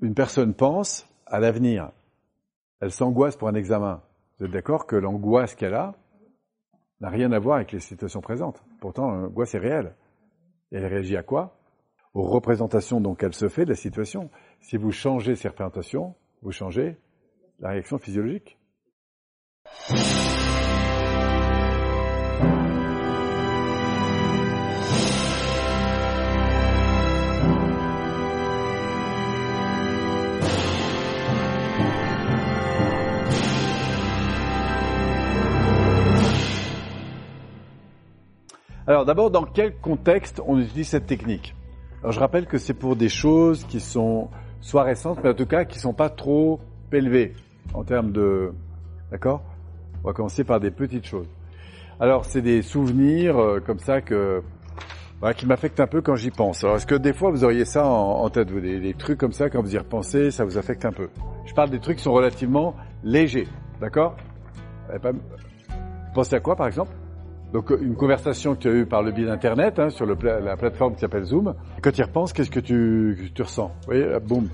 une personne pense à l'avenir, elle s'angoisse pour un examen, vous êtes d'accord que l'angoisse qu'elle a n'a rien à voir avec les situations présentes. Pourtant, l'angoisse est réelle. Et elle réagit à quoi? Aux représentations dont elle se fait de la situation. Si vous changez ces représentations, vous changez la réaction physiologique. Alors d'abord, dans quel contexte on utilise cette technique? Alors je rappelle que c'est pour des choses qui sont soit récentes, mais en tout cas qui sont pas trop élevées en termes de... D'accord? On va commencer par des petites choses. Alors c'est des souvenirs euh, comme ça que voilà, qui m'affectent un peu quand j'y pense. Alors est-ce que des fois vous auriez ça en, tête, vous, des, des, trucs comme ça quand vous y repensez, ça vous affecte un peu? Je parle des trucs qui sont relativement légers, d'accord? Pensez à quoi par exemple? Donc une conversation que tu as eue par le biais d'Internet, hein, sur le la plateforme qui s'appelle Zoom. quand tu y repenses, qu'est-ce que tu, tu ressens? Euh, boum.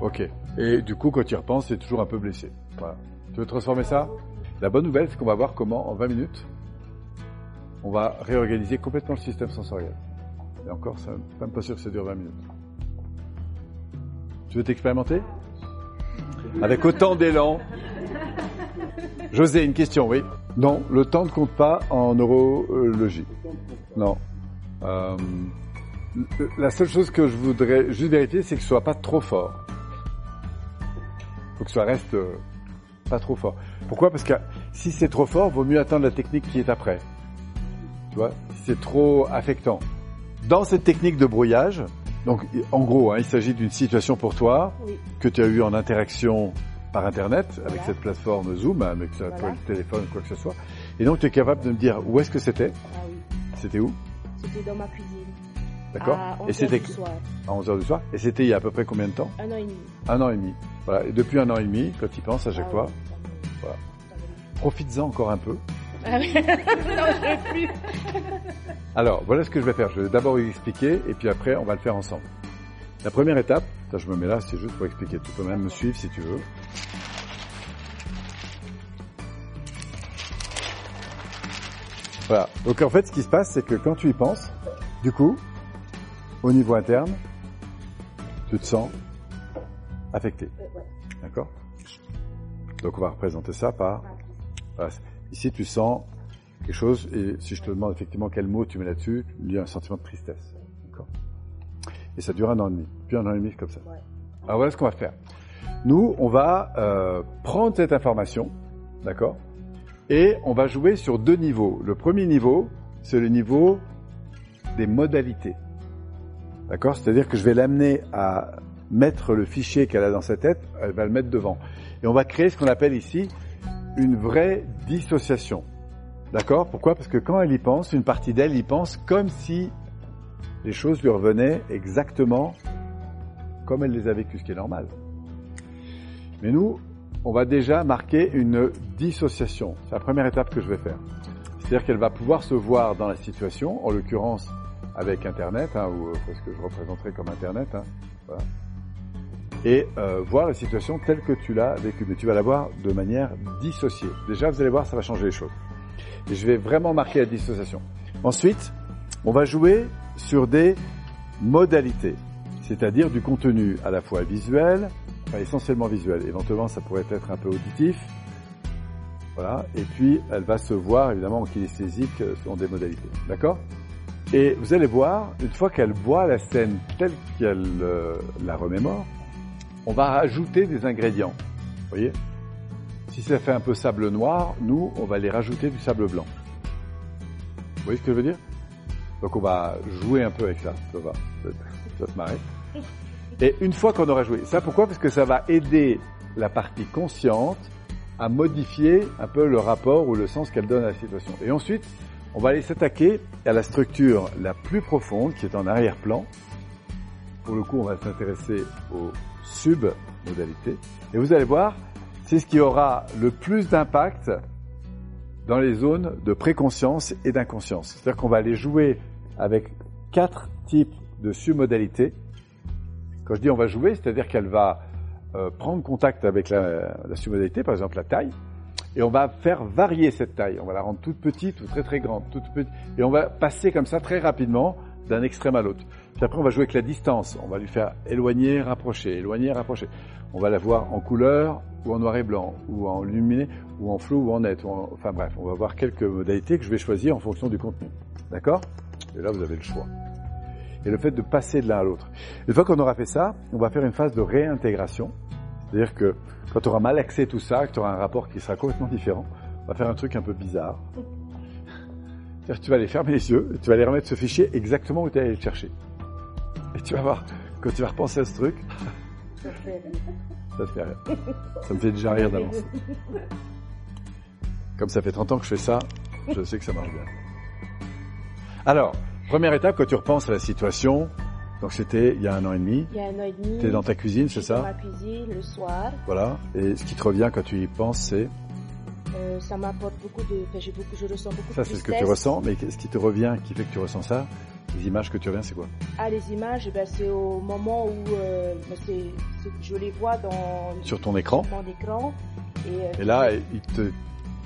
Ok. Et du coup, quand tu y repenses, c'est toujours un peu blessé. Voilà. Tu veux transformer ça? La bonne nouvelle, c'est qu'on va voir comment, en 20 minutes, on va réorganiser complètement le système sensoriel. Et encore, ça, même pas sûr que ça dure 20 minutes. Tu veux t'expérimenter? Avec autant d'élan. José, une question, oui. Non, le temps ne compte pas en neurologie. Non. Euh, la seule chose que je voudrais juste vérifier, c'est que ce soit pas trop fort. Faut que ça reste euh, pas trop fort. Pourquoi? Parce que si c'est trop fort, vaut mieux attendre la technique qui est après. Tu vois? Si c'est trop affectant. Dans cette technique de brouillage, donc en gros, hein, il s'agit d'une situation pour toi que tu as eu en interaction par Internet, avec cette plateforme Zoom, avec voilà. le téléphone, quoi que ce soit. Et donc, tu es capable de me dire où est-ce que c'était Ah oui. C'était où C'était dans ma cuisine. D'accord À Et 11 c'était heures du soir. à 11h du soir. Et c'était il y a à peu près combien de temps Un an et demi. Un an et demi. Voilà. Et depuis un an et demi, quand tu penses à chaque Ah fois, oui, Voilà. profites-en encore un peu. Ah oui. non, je veux plus. Alors, voilà ce que je vais faire. Je vais d'abord vous expliquer et puis après, on va le faire ensemble. La première étape, je me mets là, c'est juste pour expliquer. Tu peux même me suivre si tu veux. Voilà. Donc en fait, ce qui se passe, c'est que quand tu y penses, du coup, au niveau interne, tu te sens affecté. D'accord? Donc on va représenter ça par... voilà. Ici, tu sens quelque chose, et si je te demande effectivement quel mot tu mets là-dessus, il y a un sentiment de tristesse. D'accord? Et ça dure un an et demi. Puis un an et demi, comme ça. Alors voilà ce qu'on va faire. Nous, on va euh, prendre cette information, d'accord? Et on va jouer sur deux niveaux. Le premier niveau, c'est le niveau des modalités. D'accord? C'est-à-dire que je vais l'amener à mettre le fichier qu'elle a dans sa tête, elle va le mettre devant. Et on va créer ce qu'on appelle ici une vraie dissociation. D'accord? Pourquoi? Parce que quand elle y pense, une partie d'elle y pense comme si les choses lui revenaient exactement comme elle les a vécues, ce qui est normal. Mais nous, on va déjà marquer une dissociation. C'est la première étape que je vais faire. C'est-à-dire qu'elle va pouvoir se voir dans la situation, en l'occurrence avec Internet, hein, ou euh, ce que je représenterai comme Internet, hein, voilà. et euh, voir la situation telle que tu l'as vécue. Mais tu vas la voir de manière dissociée. Déjà, vous allez voir, ça va changer les choses. Et je vais vraiment marquer la dissociation. Ensuite, on va jouer sur des modalités, c'est-à-dire du contenu à la fois visuel, essentiellement visuel. Éventuellement, ça pourrait être un peu auditif. Voilà. Et puis, elle va se voir, évidemment, en kinesthésique, selon des modalités. D'accord? Et vous allez voir, une fois qu'elle voit la scène telle qu'elle euh, la remémore, on va rajouter des ingrédients. Vous voyez? Si ça fait un peu sable noir, nous, on va les rajouter du sable blanc. Vous voyez ce que je veux dire? Donc, on va jouer un peu avec ça. Ça va. Ça va se marrer. Et une fois qu'on aura joué, ça pourquoi? Parce que ça va aider la partie consciente à modifier un peu le rapport ou le sens qu'elle donne à la situation. Et ensuite, on va aller s'attaquer à la structure la plus profonde qui est en arrière-plan. Pour le coup, on va s'intéresser aux sub-modalités. Et vous allez voir, c'est ce qui aura le plus d'impact dans les zones de préconscience et d'inconscience. C'est-à-dire qu'on va aller jouer avec quatre types de submodalités Quand je dis on va jouer, c'est-à-dire qu'elle va euh, prendre contact avec la, la submodalité, par exemple la taille, et on va faire varier cette taille. On va la rendre toute petite ou très très grande, toute petite, et on va passer comme ça très rapidement d'un extrême à l'autre. Puis après, on va jouer avec la distance. On va lui faire éloigner, rapprocher, éloigner, rapprocher. On va la voir en couleur ou en noir et blanc, ou en luminé, ou en flou ou en net. ou en- Enfin bref, on va voir quelques modalités que je vais choisir en fonction du contenu. D'accord? Et là, vous avez le choix. Et le fait de passer de l'un à l'autre. Une fois qu'on aura fait ça, on va faire une phase de réintégration. C'est-à-dire que quand tu auras mal accès tout ça, que tu auras un rapport qui sera complètement différent, on va faire un truc un peu bizarre. C'est-à-dire que tu vas aller fermer les yeux, tu vas aller remettre ce fichier exactement où tu es allé le chercher. Et tu vas voir, quand tu vas repenser à ce truc, Ça fait- ça te fait rire. Ça me fait déjà rire d'avance. Comme ça fait 30 ans que je fais ça, je sais que ça marche bien. Alors, première étape, quand tu repenses à la situation, donc c'était il y a un an et demi, Il y a un an et demi. tu es dans ta cuisine, c'est suis dans ça ma cuisine le soir. Voilà. Et ce qui te revient quand tu y penses, c'est Euh, ça m'apporte beaucoup de. Enfin, j'ai beaucoup, je ressens beaucoup ça, de c'est ce que tu ressens, mais ce qui te revient, qui fait que tu ressens ça, les images que tu reviens, c'est quoi? Ah, les images, eh ben, c'est au moment où euh, ben, je les vois dans Sur ton écran. mon écran. Et, euh, Et là, il te,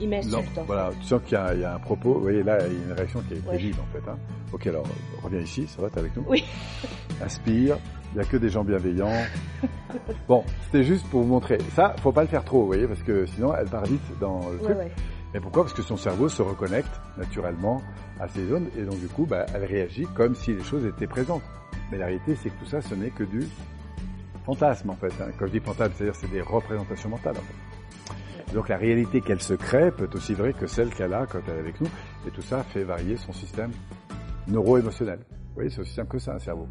il m'insulte. en voilà, tu sens qu'il y a, il y a un propos. Vous voyez, là, il y a une réaction qui est, Ouais. vive en fait. Hein. Ok, alors reviens ici, ça va, t'es avec nous Oui. Inspire. Il n'y a que des gens bienveillants. Bon, c'était juste pour vous montrer. Ça, faut pas le faire trop, vous voyez, parce que sinon, elle part vite dans le truc. Ouais, pourquoi? Parce que son cerveau se reconnecte naturellement à ces zones et donc du coup, bah, elle réagit comme si les choses étaient présentes. Mais la réalité, c'est que tout ça, ce n'est que du fantasme en fait. hein. Quand je dis fantasme, c'est-à-dire c'est des représentations mentales en fait. Donc la réalité qu'elle se crée peut être aussi vraie que celle qu'elle a quand elle est avec nous. Et tout ça fait varier son système neuro-émotionnel. Vous voyez, c'est aussi simple que ça, un cerveau.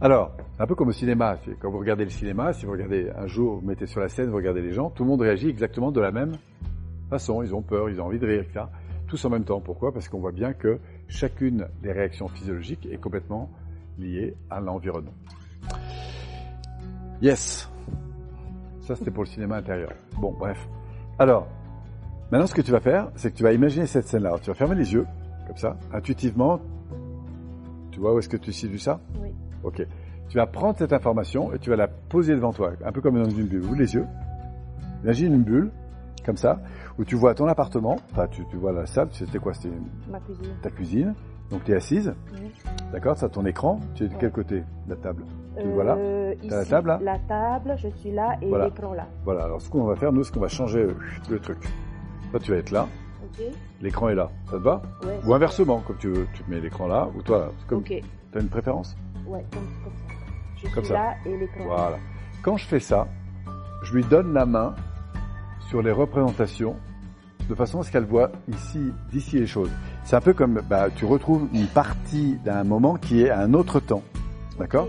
Alors, un peu comme au cinéma. Quand vous regardez le cinéma, si vous regardez un jour, vous mettez sur la scène, vous regardez les gens, tout le monde réagit exactement de la même façon. Ils ont peur, ils ont envie de rire, etc. Tous en même temps. Pourquoi? Parce qu'on voit bien que chacune des réactions physiologiques est complètement liée à l'environnement. Yes. Ça, c'était pour le cinéma intérieur. Bon, bref. Alors, maintenant, ce que tu vas faire, c'est que tu vas imaginer cette scène-là. Tu vas fermer les yeux, comme ça, intuitivement. Tu vois où est-ce que tu situes ça? Oui. Ok. Tu vas prendre cette information et tu vas la poser devant toi, un peu comme dans une bulle. Ouvre les yeux. Imagine une bulle, comme ça, où tu vois ton appartement, enfin tu, tu vois la salle, c'était quoi? C'était Ma cuisine. ta cuisine, donc tu es assise, Oui. d'accord Ça ton écran, tu es de quel côté? De la table Tu le vois là? Euh, la table, là La table, je suis là et Voilà. l'écran là. Voilà, alors ce qu'on va faire, nous, c'est qu'on va changer euh, le truc. Toi tu vas être là, l'écran est là, ça te va? Ouais. Ou inversement, comme tu veux, tu mets l'écran là, ou toi, comme Ok. tu as une préférence? Ouais, comme, comme ça. Je Comme suis ça. là et l'écran. là. Voilà. Quand je fais ça, je lui donne la main sur les représentations de façon à ce qu'elle voit ici, d'ici les choses. C'est un peu comme, bah, tu retrouves une partie d'un moment qui est à un autre temps. D'accord.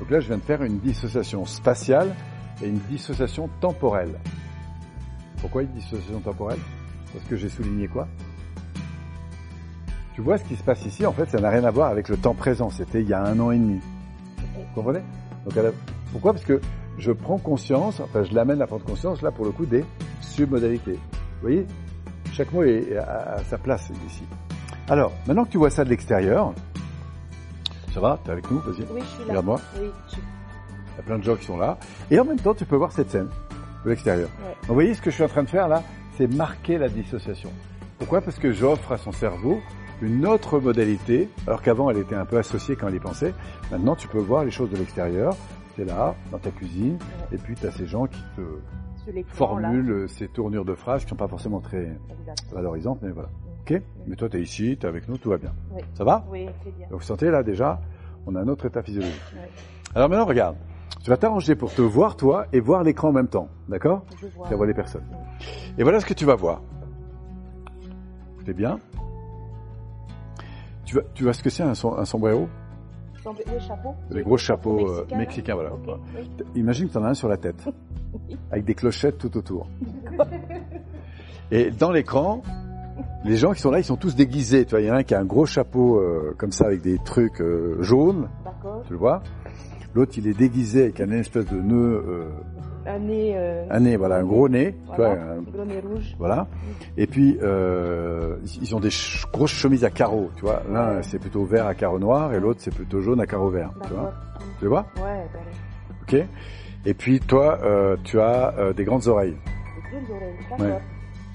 Donc là, je viens de faire une dissociation spatiale et une dissociation temporelle. Pourquoi une dissociation temporelle? Parce que j'ai souligné quoi? Tu vois ce qui se passe ici, en fait, ça n'a rien à voir avec le temps présent. C'était il y a un an et demi. Vous comprenez? Donc, a- Pourquoi? Parce que je prends conscience, enfin, je l'amène à prendre conscience, là, pour le coup, des submodalités. Vous voyez? Chaque mot est à, à sa place ici. Alors, maintenant que tu vois ça de l'extérieur, ça va T'es avec nous Vas-y. Oui, je suis là. Regarde-moi. Oui, je... Il y a plein de gens qui sont là. Et en même temps, tu peux voir cette scène de l'extérieur. Ouais. Donc, Vous voyez ce que je suis en train de faire là? C'est marquer la dissociation. Pourquoi? Parce que j'offre à son cerveau une autre modalité, alors qu'avant elle était un peu associée quand elle y pensait. Maintenant, tu peux voir les choses de l'extérieur. Tu es là, dans ta cuisine, et puis tu as ces gens qui te formulent euh, ces tournures de phrases qui sont pas forcément très valorisantes, mais voilà. Ok Mais toi, tu es ici, tu es avec nous, tout va bien. Oui. Ça va Oui, c'est bien. Donc vous sentez là déjà, on a un autre état physiologique. Alors maintenant, regarde. Tu vas t'arranger pour te voir toi et voir l'écran en même temps. D'accord Je vois. Tu voir les personnes. Et voilà ce que tu vas voir. Écoutez bien. Tu vois, tu vois ce que c'est un sombrero? Les gros chapeaux euh, mexicains, là mexicains, voilà. Oui. Imagine que tu en as un sur la tête, avec des clochettes tout autour. Et dans l'écran, les gens qui sont là, ils sont tous déguisés. Tu vois, il y en a un qui a un gros chapeau euh, comme ça avec des trucs euh, jaunes, tu le vois? L'autre, il est déguisé avec un espèce de nœud euh, un nez. euh, Un nez, voilà, un gros nez. tu vois, un- gros nez rouge. voilà. Et puis, euh, ils ont des ch- grosses chemises à carreaux, tu vois. L'un, c'est plutôt vert à carreaux noirs et l'autre, c'est plutôt jaune à carreaux verts, tu vois. Tu vois? Ouais, ben, Ok. Et puis, toi, euh, tu as euh, des grandes oreilles. les grandes oreilles. Ouais. D'accord.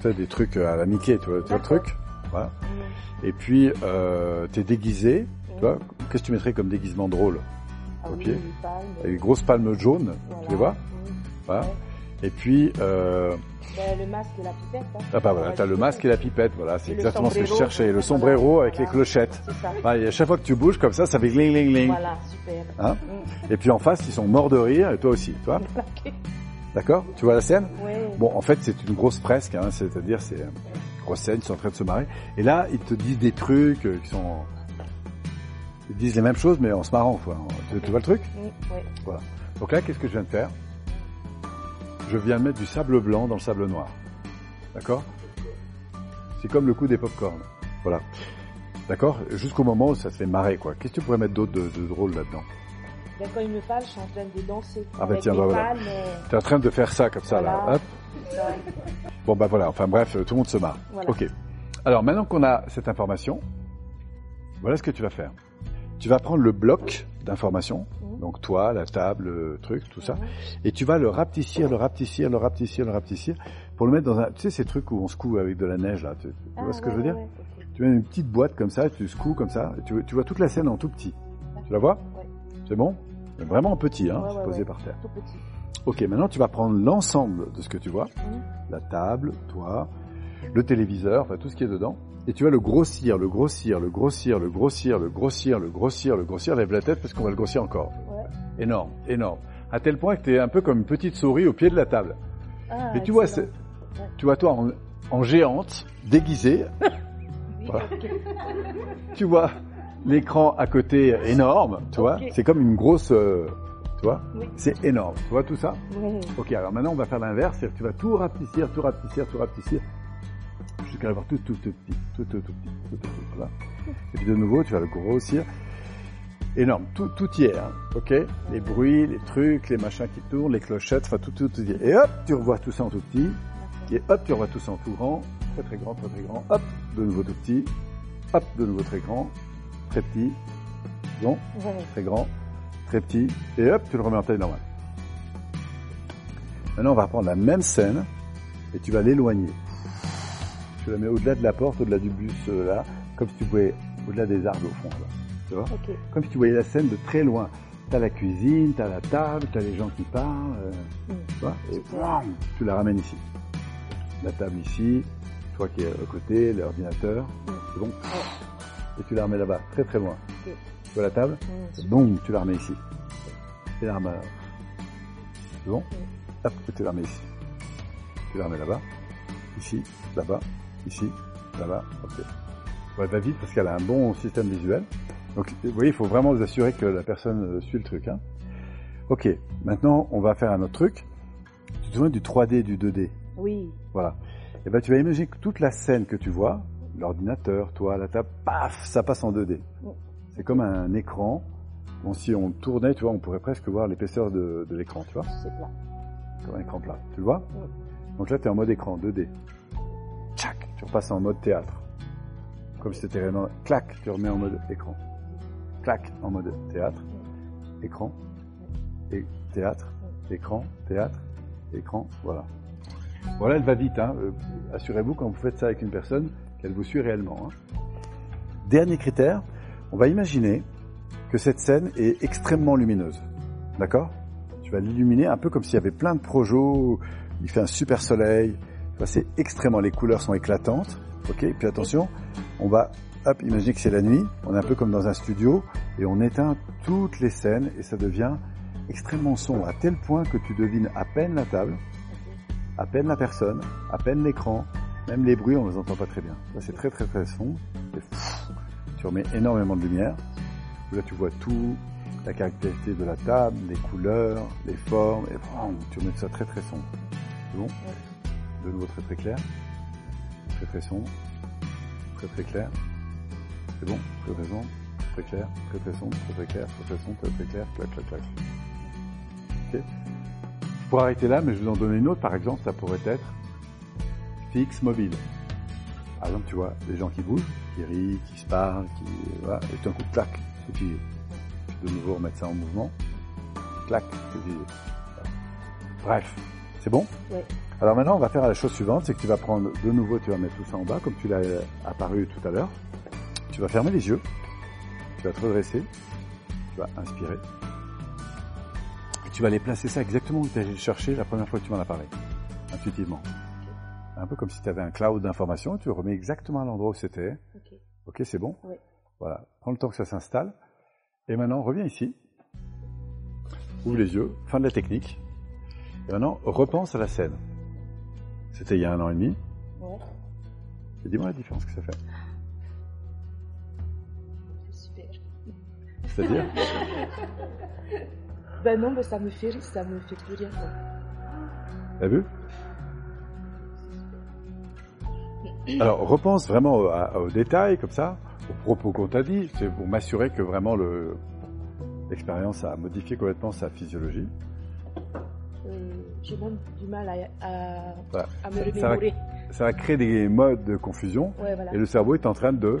Tu sais, des trucs à la Mickey, tu vois, tu vois le truc? Voilà. Et puis, euh, t'es déguisé, tu vois. Qu'est-ce que tu mettrais comme déguisement drôle? Ah oui, des grosses palmes jaunes, Voilà. tu les vois? Voilà. Et puis, euh, Ben, le masque et la pipette. Hein. ah bah voilà, t'as le masque et la pipette, voilà, c'est exactement ce que je cherchais. Le Voilà. sombrero avec les Voilà. clochettes. Ça. Et à chaque fois que tu bouges comme ça, ça fait gling gling gling. Voilà, super. Hein Mm. Et puis en face, ils sont morts de rire, et toi aussi, tu vois Ok. D'accord? Tu vois la scène? Ouais. Bon, en fait, c'est une grosse fresque, hein, c'est-à-dire c'est une grosse scène, ils sont en train de se marrer. Et là, ils te disent des trucs euh, qui sont... Ils disent les mêmes choses, mais en se marrant, quoi. Tu, tu vois le truc? Mm, ouais. Donc là, qu'est-ce que je viens de faire? Je viens mettre du sable blanc dans le sable noir. D'accord? C'est comme le coup des pop-corn. Voilà. D'accord? Jusqu'au moment où ça se fait marrer, quoi. Qu'est-ce que tu pourrais mettre d'autre de, de drôle là-dedans? Ben, quand ils me parlent, je suis en train de danser. Ah, bah, tiens, bah, voilà. euh, T'es en train de faire ça, comme ça, là. Hop. Bon, bah voilà. Enfin bref, tout le monde se marre. Voilà. Ok. Alors maintenant qu'on a cette information, voilà ce que tu vas faire. Tu vas prendre le bloc d'informations. Donc toi, la table, le truc, tout ça, et tu vas le rapetissir, le rapetissir, le rapetissir, le rapetissir, pour le mettre dans un, tu sais ces trucs où on secoue avec de la neige là, tu, tu Ah, vois ce que ouais, je veux dire? ouais, ouais, ok. Tu mets une petite boîte comme ça, tu secoues comme ça, et tu, tu vois toute la scène en tout petit. Tu la vois? C'est bon? Vraiment en petit, hein, posé par terre. Tout petit. Ok, maintenant tu vas prendre l'ensemble de ce que tu vois, Mhm. la table, toi, le téléviseur, enfin tout ce qui est dedans, et tu vas le grossir, le grossir, le grossir, le grossir, le grossir, le grossir, le grossir, lève la tête parce qu'on va le grossir encore. Énorme, énorme. À tel point que tu es un peu comme une petite souris au pied de la table. Ah, Et tu vois. Tu vois toi en, en géante, déguisée, Oui, Voilà. tu vois l'écran à côté énorme, tu vois, Ok. c'est comme une grosse, euh, tu vois, Oui. c'est énorme, tu vois tout ça Ouais. Ok, alors maintenant on va faire l'inverse, c'est-à-dire que tu vas tout rapetissir, tout rapetissir, tout rapetissir, jusqu'à avoir tout, tout, tout petit, tout, tout, tout petit, tout, tout, tout, voilà. Et puis de nouveau, tu vas le grossir. Énorme, tout, tout y est, hein, ok? Les bruits, les trucs, les machins qui tournent, les clochettes, enfin tout, tout, tout y est. Et hop, tu revois tout ça en tout petit, et hop, tu revois tout ça en tout grand, très très grand, très très grand, hop, de nouveau tout petit, hop, de nouveau très grand, très petit, bon, très grand, très petit, et hop, tu le remets en taille normale. Maintenant, on va prendre la même scène, et tu vas l'éloigner. Tu la mets au-delà de la porte, au-delà du bus, euh, là, comme si tu pouvais, au-delà des arbres au fond, là. Tu vois Ok. Comme si tu voyais la scène de très loin. T'as la cuisine, t'as la table, t'as les gens qui parlent, euh, Mm. tu vois, et tu la ramènes ici. La table ici, toi qui es à côté, l'ordinateur, Mm. c'est bon Et tu la remets là-bas, très très loin. Tu vois la table Mm. Boum, tu la remets ici. Et la remets. C'est bon Mm. Hop, et tu la remets ici. Tu la remets là-bas, ici, là-bas, ici, là-bas, ok. Elle va vite parce qu'elle a un bon système visuel. Donc, vous voyez, il faut vraiment vous assurer que la personne euh, suit le truc. Hein. Ok, maintenant, on va faire un autre truc. Tu te souviens du 3D et du 2D Oui. Voilà. Et ben, tu vas imaginer que toute la scène que tu vois, l'ordinateur, toi, la table, paf, ça passe en 2D. Mm. C'est comme un écran. Bon, si on tournait, tu vois, on pourrait presque voir l'épaisseur de, de l'écran, tu vois, C'est plat. comme un écran plat. Tu le vois? Donc là, tu es en mode écran, 2D. Tchac, tu repasses en mode théâtre. Comme si c'était vraiment... Clac, tu remets en mode écran. Clac, en mode théâtre. Écran. Et théâtre. Écran. Théâtre. Écran. Voilà. Voilà, elle va vite. Hein. Euh, Assurez-vous quand vous faites ça avec une personne qu'elle vous suit réellement. hein. Dernier critère, on va imaginer que cette scène est extrêmement lumineuse. D'accord? Tu vas l'illuminer un peu comme s'il y avait plein de projets, il fait un super soleil. C'est extrêmement, les couleurs sont éclatantes. Ok Puis attention, on va, hop, imaginer que c'est la nuit, on est un peu comme dans un studio, et on éteint toutes les scènes, et ça devient extrêmement sombre, à tel point que tu devines à peine la table, à peine la personne, à peine l'écran, même les bruits, on les entend pas très bien. Là, c'est très très très sombre. Et pff, tu remets énormément de lumière. Là, tu vois tout, la caractéristique de la table, les couleurs, les formes, et pff, tu remets ça très très sombre. C'est bon? De nouveau très très clair. Très très sombre. Très très clair. C'est bon Très sombre. Très clair. Très très sombre. Très très clair. Très très sombre. Très très clair. Clac clac clac. Ok pourrais arrêter là, mais je vais vous en donner une autre, par exemple, ça pourrait être fixe mobile. Par exemple, tu vois, des gens qui bougent, qui rient, qui se parlent, qui, voilà, et tout un coup, clac, c'est figé. De nouveau remettre ça en mouvement. Clac, c'est figé. Bref, c'est bon? Oui. Alors maintenant, on va faire la chose suivante, c'est que tu vas prendre de nouveau, tu vas mettre tout ça en bas, comme tu l'as apparu tout à l'heure. Tu vas fermer les yeux, tu vas te redresser, tu vas inspirer. Et tu vas aller placer ça exactement où tu as cherché la première fois que tu m'en as parlé, intuitivement. Un peu comme si tu avais un cloud d'informations, tu le remets exactement à l'endroit où c'était. Ok. C'est bon? Oui. Voilà. Prends le temps que ça s'installe. Et maintenant, reviens ici. Ouvre les yeux. Fin de la technique. Et maintenant, repense à la scène. C'était il y a un an et demi. Ouais. Et dis-moi la différence que ça fait. C'est-à-dire Ben non, mais ça me fait rire, ça me fait plus rien. quoi. T'as vu? Alors, repense vraiment aux détails, comme ça, aux propos qu'on t'a dit. C'est pour m'assurer que vraiment le- l'expérience a modifié complètement sa physiologie. Euh, J'ai même du mal à, à, Voilà. à me Ça- ça va-. Ça va créer des modes de confusion. Ouais, voilà. Et le cerveau est en train de.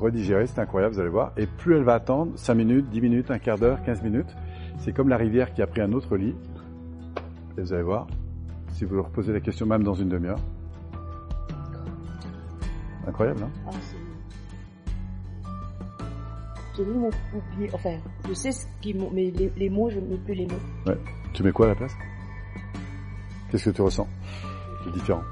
Redigérer, c'est incroyable, vous allez voir. Et plus elle va attendre, 5 minutes, 10 minutes, un quart d'heure, 15 minutes, c'est comme la rivière qui a pris un autre lit. Et vous allez voir, si vous leur posez la question même dans une demi-heure. Incroyable, hein? Ah, oublié, enfin, je sais ce qui mais les, les mots, je ne mets plus les mots. Ouais. Tu mets quoi à la place? Qu'est-ce que tu ressens? De différent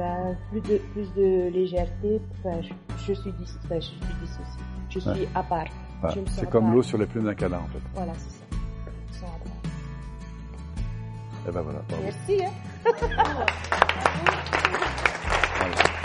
ben, plus de, plus de légèreté, enfin, je, je suis dis, enfin, je suis dissociée. Je suis Ouais. à part. C'est comme l'eau sur les plumes d'un canard, en fait. Voilà, c'est ça. À part. Et ben voilà. bravo. Merci, hein. Voilà.